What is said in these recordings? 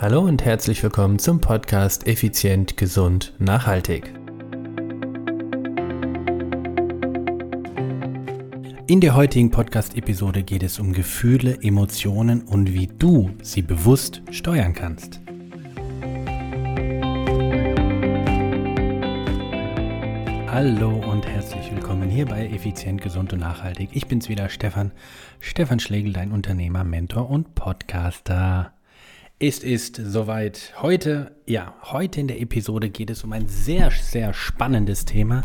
Hallo und herzlich willkommen zum Podcast Effizient, Gesund, Nachhaltig. In der heutigen Podcast-Episode geht es um Gefühle, Emotionen und wie du sie bewusst steuern kannst. Hallo und herzlich willkommen hier bei Effizient, Gesund und Nachhaltig. Ich bin's wieder, Stefan. Stefan Schlegel, dein Unternehmer, Mentor und Podcaster. Es ist soweit. Heute, ja, heute in der Episode geht es um ein sehr, sehr spannendes Thema,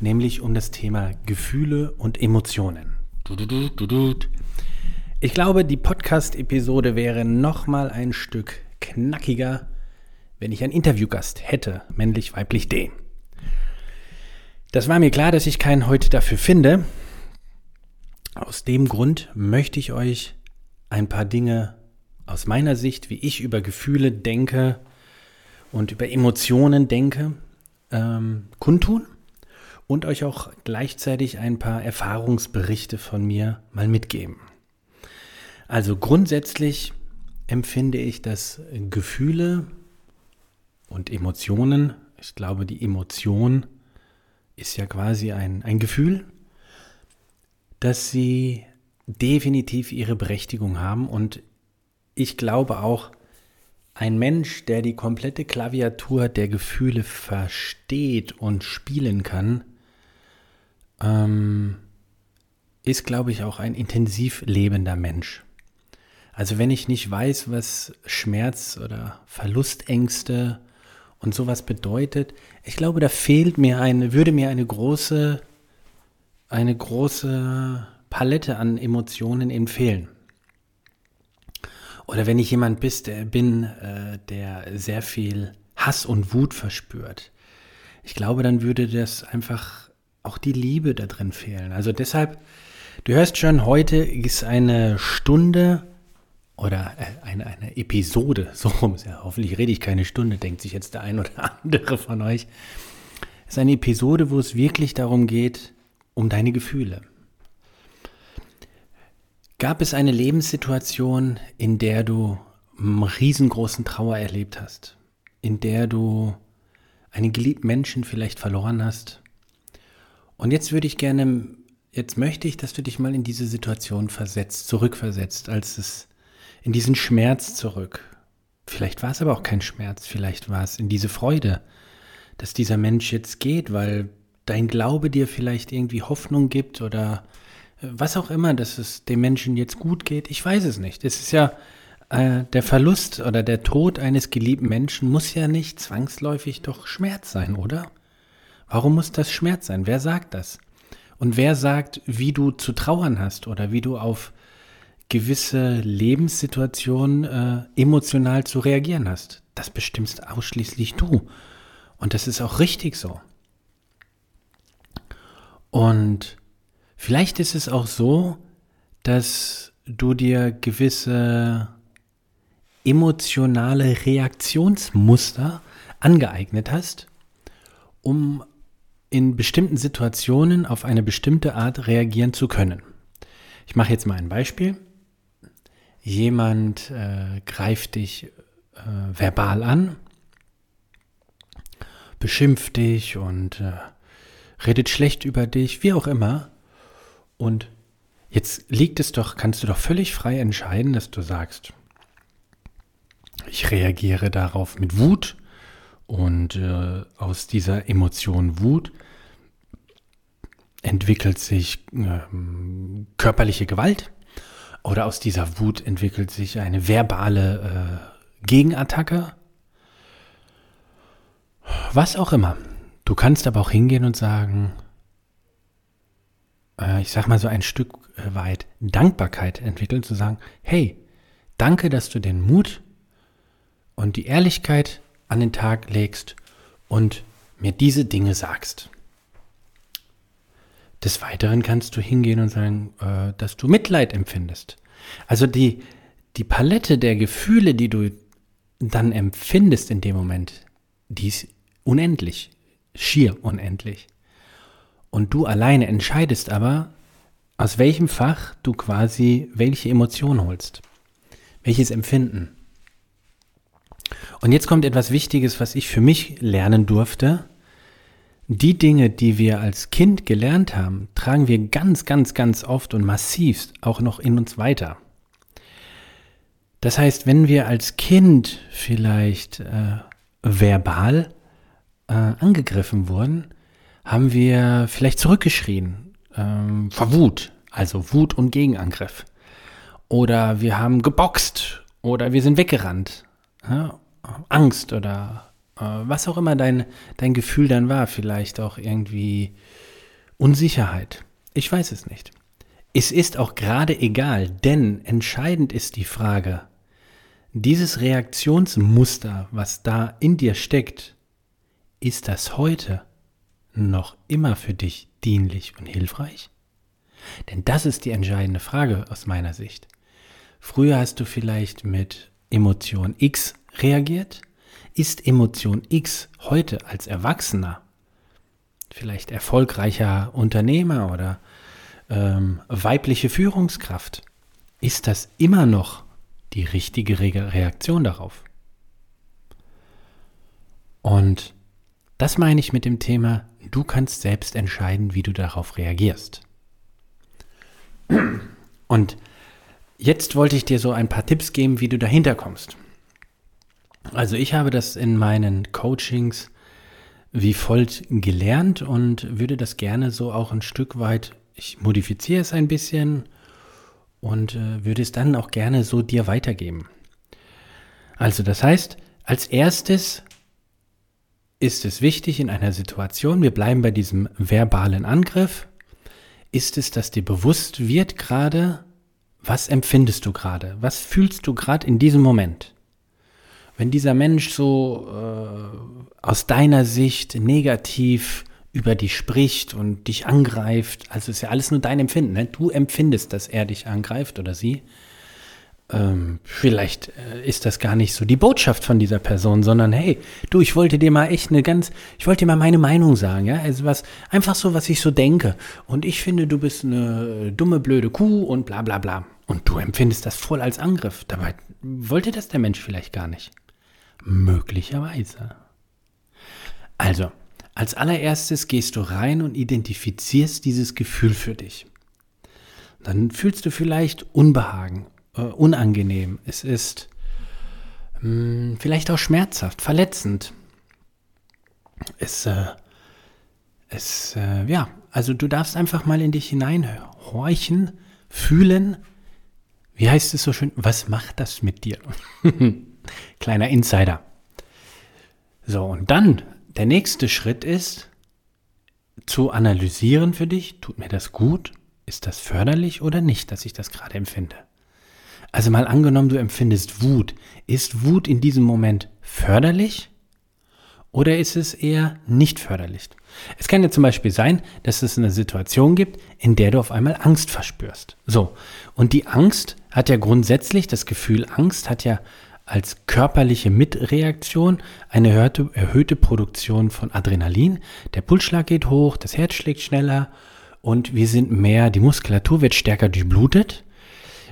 nämlich um das Thema Gefühle und Emotionen. Ich glaube, die Podcast-Episode wäre noch mal ein Stück knackiger, wenn ich einen Interviewgast hätte, männlich, weiblich, D. Das war mir klar, dass ich keinen heute dafür finde. Aus dem Grund möchte ich euch ein paar Dinge aus meiner Sicht, wie ich über Gefühle denke und über Emotionen denke, ähm, kundtun und euch auch gleichzeitig ein paar Erfahrungsberichte von mir mal mitgeben. Also grundsätzlich empfinde ich, dass Gefühle und Emotionen, ich glaube, die Emotion ist ja quasi ein, ein Gefühl, dass sie definitiv ihre Berechtigung haben und ich glaube auch, ein Mensch, der die komplette Klaviatur der Gefühle versteht und spielen kann, ähm, ist, glaube ich, auch ein intensiv lebender Mensch. Also wenn ich nicht weiß, was Schmerz oder Verlustängste und sowas bedeutet, ich glaube, da fehlt mir eine, würde mir eine große, eine große Palette an Emotionen empfehlen. Oder wenn ich jemand bist, der bin, äh, der sehr viel Hass und Wut verspürt, ich glaube, dann würde das einfach auch die Liebe da drin fehlen. Also deshalb, du hörst schon, heute ist eine Stunde oder äh, eine, eine Episode, so rum, ja, hoffentlich rede ich keine Stunde, denkt sich jetzt der ein oder andere von euch. Es ist eine Episode, wo es wirklich darum geht, um deine Gefühle. Gab es eine Lebenssituation, in der du einen riesengroßen Trauer erlebt hast, in der du einen geliebten Menschen vielleicht verloren hast? Und jetzt würde ich gerne, jetzt möchte ich, dass du dich mal in diese Situation versetzt, zurückversetzt, als es in diesen Schmerz zurück. Vielleicht war es aber auch kein Schmerz, vielleicht war es in diese Freude, dass dieser Mensch jetzt geht, weil dein Glaube dir vielleicht irgendwie Hoffnung gibt oder was auch immer, dass es dem Menschen jetzt gut geht, ich weiß es nicht. Es ist ja äh, der Verlust oder der Tod eines geliebten Menschen muss ja nicht zwangsläufig doch Schmerz sein, oder? Warum muss das Schmerz sein? Wer sagt das? Und wer sagt, wie du zu trauern hast oder wie du auf gewisse Lebenssituationen äh, emotional zu reagieren hast? Das bestimmst ausschließlich du. Und das ist auch richtig so. Und Vielleicht ist es auch so, dass du dir gewisse emotionale Reaktionsmuster angeeignet hast, um in bestimmten Situationen auf eine bestimmte Art reagieren zu können. Ich mache jetzt mal ein Beispiel. Jemand äh, greift dich äh, verbal an, beschimpft dich und äh, redet schlecht über dich, wie auch immer. Und jetzt liegt es doch, kannst du doch völlig frei entscheiden, dass du sagst, ich reagiere darauf mit Wut und äh, aus dieser Emotion Wut entwickelt sich äh, körperliche Gewalt oder aus dieser Wut entwickelt sich eine verbale äh, Gegenattacke. Was auch immer. Du kannst aber auch hingehen und sagen, ich sag mal so ein Stück äh, weit Dankbarkeit entwickeln, zu sagen, hey, danke, dass du den Mut und die Ehrlichkeit an den Tag legst und mir diese Dinge sagst. Des Weiteren kannst du hingehen und sagen, äh, dass du Mitleid empfindest. Also die, die Palette der Gefühle, die du dann empfindest in dem Moment, die ist unendlich, schier unendlich. Und du alleine entscheidest aber, aus welchem Fach du quasi welche Emotion holst. Welches Empfinden. Und jetzt kommt etwas Wichtiges, was ich für mich lernen durfte. Die Dinge, die wir als Kind gelernt haben, tragen wir ganz, ganz, ganz oft und massivst auch noch in uns weiter. Das heißt, wenn wir als Kind vielleicht äh, verbal äh, angegriffen wurden, haben wir vielleicht zurückgeschrien ähm, vor Wut, also Wut und Gegenangriff. Oder wir haben geboxt oder wir sind weggerannt. Ja? Angst oder äh, was auch immer dein, dein Gefühl dann war, vielleicht auch irgendwie Unsicherheit. Ich weiß es nicht. Es ist auch gerade egal, denn entscheidend ist die Frage, dieses Reaktionsmuster, was da in dir steckt, ist das heute noch immer für dich dienlich und hilfreich? Denn das ist die entscheidende Frage aus meiner Sicht. Früher hast du vielleicht mit Emotion X reagiert. Ist Emotion X heute als Erwachsener, vielleicht erfolgreicher Unternehmer oder ähm, weibliche Führungskraft, ist das immer noch die richtige Re Reaktion darauf. Und das meine ich mit dem Thema, du kannst selbst entscheiden, wie du darauf reagierst. Und jetzt wollte ich dir so ein paar Tipps geben, wie du dahinter kommst. Also ich habe das in meinen Coachings wie folgt gelernt und würde das gerne so auch ein Stück weit, ich modifiziere es ein bisschen und äh, würde es dann auch gerne so dir weitergeben. Also das heißt, als erstes ist es wichtig in einer Situation, wir bleiben bei diesem verbalen Angriff, ist es, dass dir bewusst wird gerade, was empfindest du gerade, was fühlst du gerade in diesem Moment. Wenn dieser Mensch so äh, aus deiner Sicht negativ über dich spricht und dich angreift, also ist ja alles nur dein Empfinden. Ne? Du empfindest, dass er dich angreift oder sie. Ähm, vielleicht äh, ist das gar nicht so die Botschaft von dieser Person, sondern hey, du, ich wollte dir mal echt eine ganz, ich wollte dir mal meine Meinung sagen, ja, also was, einfach so, was ich so denke. Und ich finde, du bist eine dumme, blöde Kuh und bla bla bla. Und du empfindest das voll als Angriff. Dabei wollte das der Mensch vielleicht gar nicht. Möglicherweise. Also, als allererstes gehst du rein und identifizierst dieses Gefühl für dich. Dann fühlst du vielleicht Unbehagen, äh, unangenehm. Es ist mh, hm, vielleicht auch schmerzhaft, verletzend. Es, äh, es, äh, ja, also du darfst einfach mal in dich hineinhorchen, fühlen. Wie heißt es so schön? Was macht das mit dir? Kleiner Insider. So, und dann der nächste Schritt ist, zu analysieren für dich, tut mir das gut? Ist das förderlich oder nicht, dass ich das gerade empfinde? Also mal angenommen, du empfindest Wut. Ist Wut in diesem Moment förderlich oder ist es eher nicht förderlich? Es kann ja zum Beispiel sein, dass es eine Situation gibt, in der du auf einmal Angst verspürst. So. Und die Angst hat ja grundsätzlich, das Gefühl Angst hat ja als körperliche Mitreaktion eine erhöhte, erhöhte Produktion von Adrenalin. Der Pulsschlag geht hoch, das Herz schlägt schneller und wir sind mehr, die Muskulatur wird stärker durchblutet.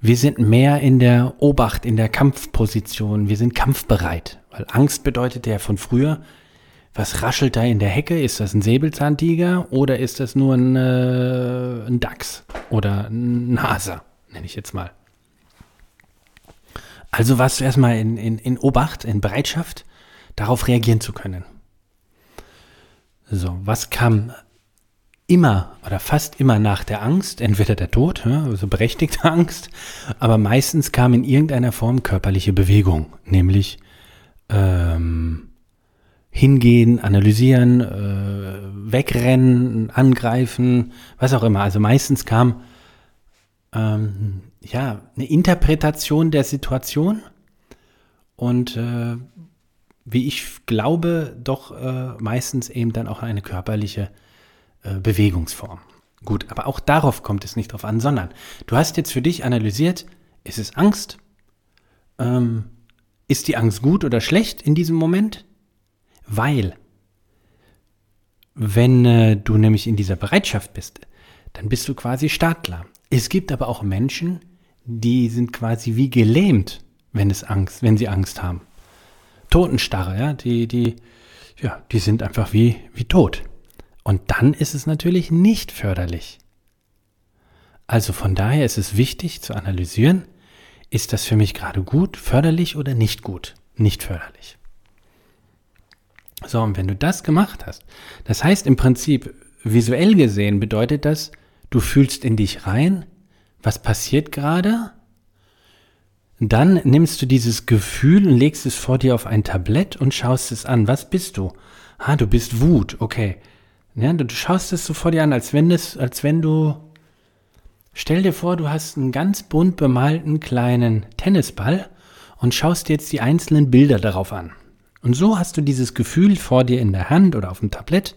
Wir sind mehr in der Obacht, in der Kampfposition. Wir sind kampfbereit. Weil Angst bedeutet ja von früher, was raschelt da in der Hecke? Ist das ein Säbelzahntiger oder ist das nur ein, äh, ein Dachs oder ein Hase, nenne ich jetzt mal. Also warst du erstmal in, in, in Obacht, in Bereitschaft, darauf reagieren zu können. So, was kam immer oder fast immer nach der Angst? Entweder der Tod, also berechtigte Angst, aber meistens kam in irgendeiner Form körperliche Bewegung, nämlich ähm, hingehen, analysieren, äh, wegrennen, angreifen, was auch immer. Also meistens kam ähm, ja, eine Interpretation der Situation und äh, wie ich glaube, doch äh, meistens eben dann auch eine körperliche äh, Bewegungsform. Gut, aber auch darauf kommt es nicht drauf an, sondern du hast jetzt für dich analysiert, ist es Angst? Ähm, ist die Angst gut oder schlecht in diesem Moment? Weil, wenn äh, du nämlich in dieser Bereitschaft bist, dann bist du quasi Startklar. Es gibt aber auch Menschen, die sind quasi wie gelähmt, wenn es Angst, wenn sie Angst haben. Totenstarre, ja, die, die, ja, die sind einfach wie, wie tot. Und dann ist es natürlich nicht förderlich. Also von daher ist es wichtig zu analysieren, ist das für mich gerade gut, förderlich oder nicht gut? Nicht förderlich. So, und wenn du das gemacht hast, das heißt im Prinzip, visuell gesehen bedeutet das, du fühlst in dich rein, was passiert gerade? Dann nimmst du dieses Gefühl und legst es vor dir auf ein Tablett und schaust es an. Was bist du? Ah, du bist Wut, okay. Ja, du schaust es so vor dir an, als wenn, das, als wenn du Stell dir vor, du hast einen ganz bunt bemalten kleinen Tennisball und schaust dir jetzt die einzelnen Bilder darauf an. Und so hast du dieses Gefühl vor dir in der Hand oder auf dem Tablett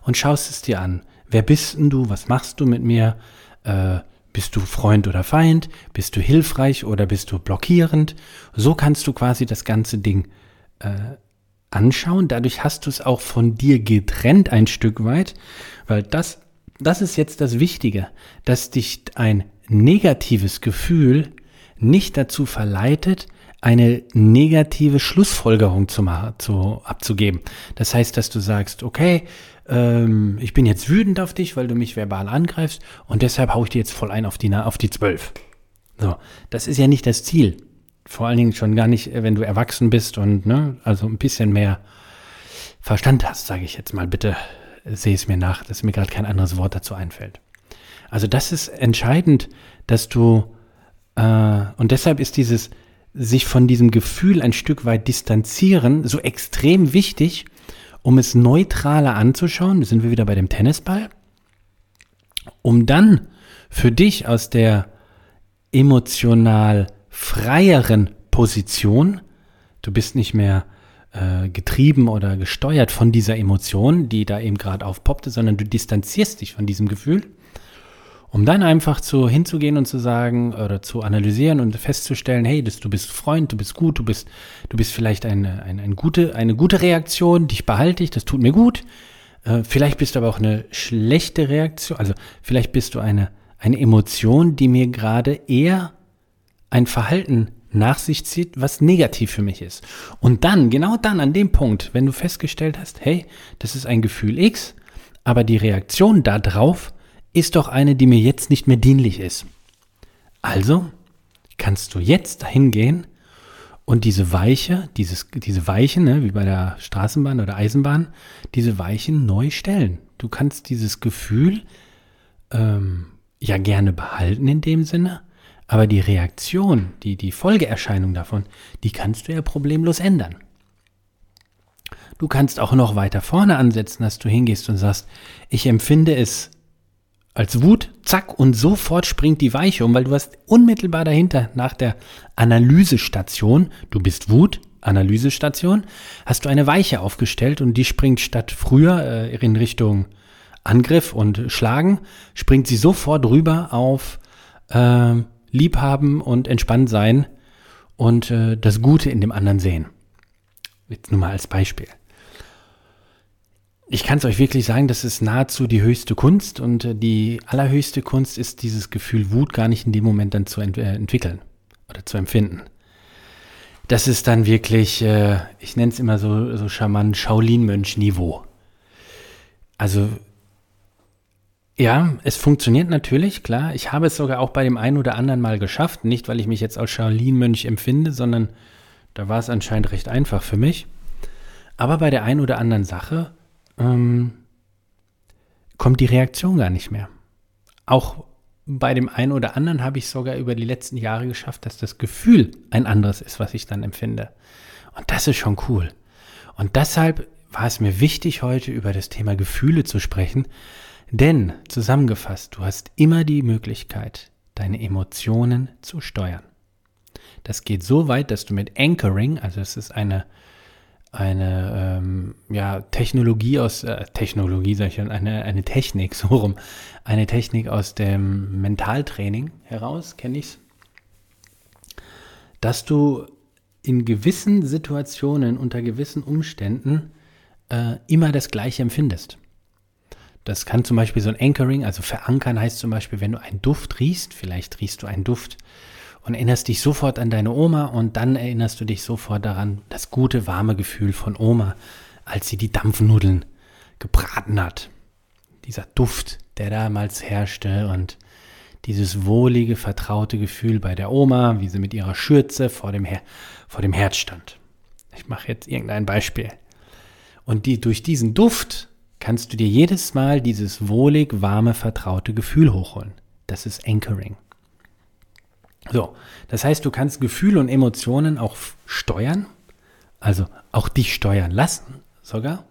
und schaust es dir an. Wer bist denn du? Was machst du mit mir? Äh, bist du Freund oder Feind? Bist du hilfreich oder bist du blockierend? So kannst du quasi das ganze Ding äh, anschauen. Dadurch hast du es auch von dir getrennt ein Stück weit, weil das das ist jetzt das Wichtige, dass dich ein negatives Gefühl nicht dazu verleitet, eine negative Schlussfolgerung zu zu, abzugeben. Das heißt, dass du sagst, okay, ähm, ich bin jetzt wütend auf dich, weil du mich verbal angreifst und deshalb haue ich dir jetzt voll ein auf die, auf die zwölf. So, das ist ja nicht das Ziel. Vor allen Dingen schon gar nicht, wenn du erwachsen bist und ne, also ein bisschen mehr Verstand hast, sage ich jetzt mal. Bitte sehe es mir nach, dass mir gerade kein anderes Wort dazu einfällt. Also das ist entscheidend, dass du, äh, und deshalb ist dieses sich von diesem Gefühl ein Stück weit distanzieren so extrem wichtig, um es neutraler anzuschauen, da sind wir wieder bei dem Tennisball, um dann für dich aus der emotional freieren Position, du bist nicht mehr äh, getrieben oder gesteuert von dieser Emotion, die da eben gerade aufpoppte, sondern du distanzierst dich von diesem Gefühl, um dann einfach zu hinzugehen und zu sagen oder zu analysieren und festzustellen, hey, das, du bist Freund, du bist gut, du bist, du bist vielleicht eine, eine, eine, gute, eine gute Reaktion, dich behalte ich, das tut mir gut. Äh, vielleicht bist du aber auch eine schlechte Reaktion, also vielleicht bist du eine, eine Emotion, die mir gerade eher ein Verhalten nach sich zieht, was negativ für mich ist. Und dann, genau dann, an dem Punkt, wenn du festgestellt hast, hey, das ist ein Gefühl X, aber die Reaktion darauf ist doch eine, die mir jetzt nicht mehr dienlich ist. Also kannst du jetzt dahin gehen und diese Weiche, dieses, diese Weichen, ne, wie bei der Straßenbahn oder Eisenbahn, diese Weichen neu stellen. Du kannst dieses Gefühl ähm, ja gerne behalten in dem Sinne, aber die Reaktion, die, die Folgeerscheinung davon, die kannst du ja problemlos ändern. Du kannst auch noch weiter vorne ansetzen, dass du hingehst und sagst, ich empfinde es als Wut, zack, und sofort springt die Weiche um, weil du hast unmittelbar dahinter nach der Analysestation, du bist Wut, Analysestation, hast du eine Weiche aufgestellt und die springt statt früher äh, in Richtung Angriff und Schlagen, springt sie sofort rüber auf äh, liebhaben und entspannt sein und äh, das Gute in dem anderen sehen. Jetzt nur mal als Beispiel. Ich kann es euch wirklich sagen, das ist nahezu die höchste Kunst und äh, die allerhöchste Kunst ist dieses Gefühl Wut gar nicht in dem Moment dann zu ent äh, entwickeln oder zu empfinden. Das ist dann wirklich, äh, ich nenne es immer so, so charmant, Shaolin-Mönch-Niveau. Also ja, es funktioniert natürlich, klar. Ich habe es sogar auch bei dem einen oder anderen Mal geschafft. Nicht, weil ich mich jetzt als Shaolin-Mönch empfinde, sondern da war es anscheinend recht einfach für mich. Aber bei der einen oder anderen Sache ähm, kommt die Reaktion gar nicht mehr. Auch bei dem einen oder anderen habe ich sogar über die letzten Jahre geschafft, dass das Gefühl ein anderes ist, was ich dann empfinde. Und das ist schon cool. Und deshalb war es mir wichtig, heute über das Thema Gefühle zu sprechen, denn, zusammengefasst, du hast immer die Möglichkeit, deine Emotionen zu steuern. Das geht so weit, dass du mit Anchoring, also es ist eine, eine ähm, ja, Technologie aus, äh, Technologie sag ich schon, eine, eine Technik, so rum, eine Technik aus dem Mentaltraining heraus, kenne ich's, dass du in gewissen Situationen, unter gewissen Umständen äh, immer das Gleiche empfindest. Das kann zum Beispiel so ein Anchoring, also verankern heißt zum Beispiel, wenn du einen Duft riechst, vielleicht riechst du einen Duft und erinnerst dich sofort an deine Oma und dann erinnerst du dich sofort daran, das gute, warme Gefühl von Oma, als sie die Dampfnudeln gebraten hat. Dieser Duft, der damals herrschte und dieses wohlige, vertraute Gefühl bei der Oma, wie sie mit ihrer Schürze vor dem, Her vor dem Herd stand. Ich mache jetzt irgendein Beispiel. Und die, durch diesen Duft kannst du dir jedes Mal dieses wohlig, warme, vertraute Gefühl hochholen. Das ist Anchoring. So, das heißt, du kannst Gefühle und Emotionen auch steuern, also auch dich steuern lassen sogar.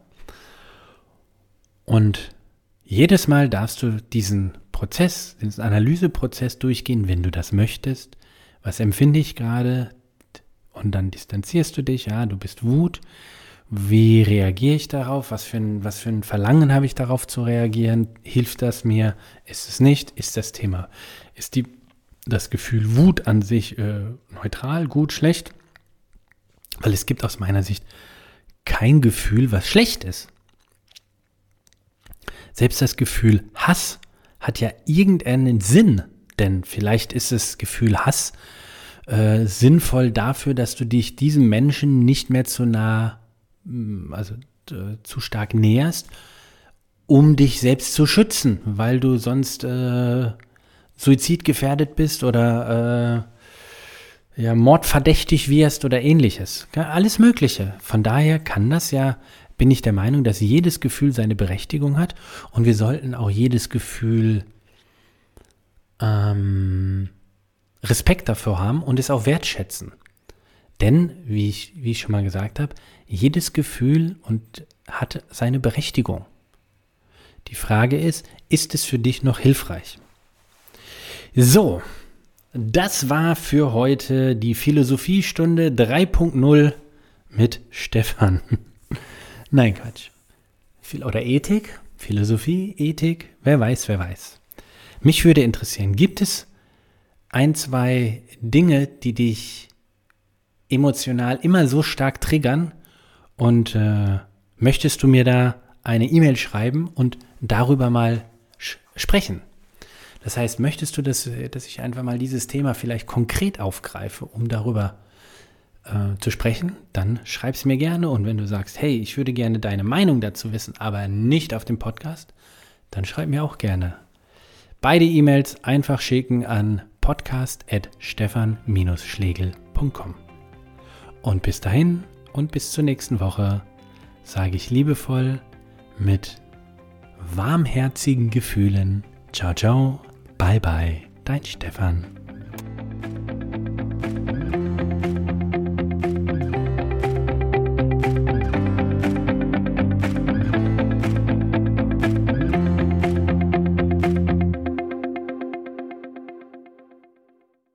Und jedes Mal darfst du diesen Prozess, diesen Analyseprozess durchgehen, wenn du das möchtest. Was empfinde ich gerade? Und dann distanzierst du dich, ja, du bist Wut. Wie reagiere ich darauf? Was für ein, was für ein Verlangen habe ich darauf zu reagieren? Hilft das mir? Ist es nicht? Ist das Thema, ist die, das Gefühl Wut an sich äh, neutral, gut, schlecht? Weil es gibt aus meiner Sicht kein Gefühl, was schlecht ist. Selbst das Gefühl Hass hat ja irgendeinen Sinn, denn vielleicht ist das Gefühl Hass äh, sinnvoll dafür, dass du dich diesem Menschen nicht mehr zu nah, also äh, zu stark näherst, um dich selbst zu schützen, weil du sonst äh, suizidgefährdet bist oder äh, ja, mordverdächtig wirst oder ähnliches. Alles Mögliche. Von daher kann das ja bin ich der Meinung, dass jedes Gefühl seine Berechtigung hat und wir sollten auch jedes Gefühl ähm, Respekt dafür haben und es auch wertschätzen. Denn, wie ich, wie ich schon mal gesagt habe, jedes Gefühl und hat seine Berechtigung. Die Frage ist, ist es für dich noch hilfreich? So, das war für heute die Philosophiestunde 3.0 mit Stefan. Nein, Quatsch. Oder Ethik, Philosophie, Ethik, wer weiß, wer weiß. Mich würde interessieren, gibt es ein, zwei Dinge, die dich emotional immer so stark triggern und äh, möchtest du mir da eine E-Mail schreiben und darüber mal sprechen? Das heißt, möchtest du, dass, dass ich einfach mal dieses Thema vielleicht konkret aufgreife, um darüber zu äh, zu sprechen, dann schreib es mir gerne. Und wenn du sagst, hey, ich würde gerne deine Meinung dazu wissen, aber nicht auf dem Podcast, dann schreib mir auch gerne. Beide E-Mails einfach schicken an podcast.stefan-schlegel.com. Und bis dahin und bis zur nächsten Woche sage ich liebevoll mit warmherzigen Gefühlen. Ciao, ciao, bye, bye, dein Stefan.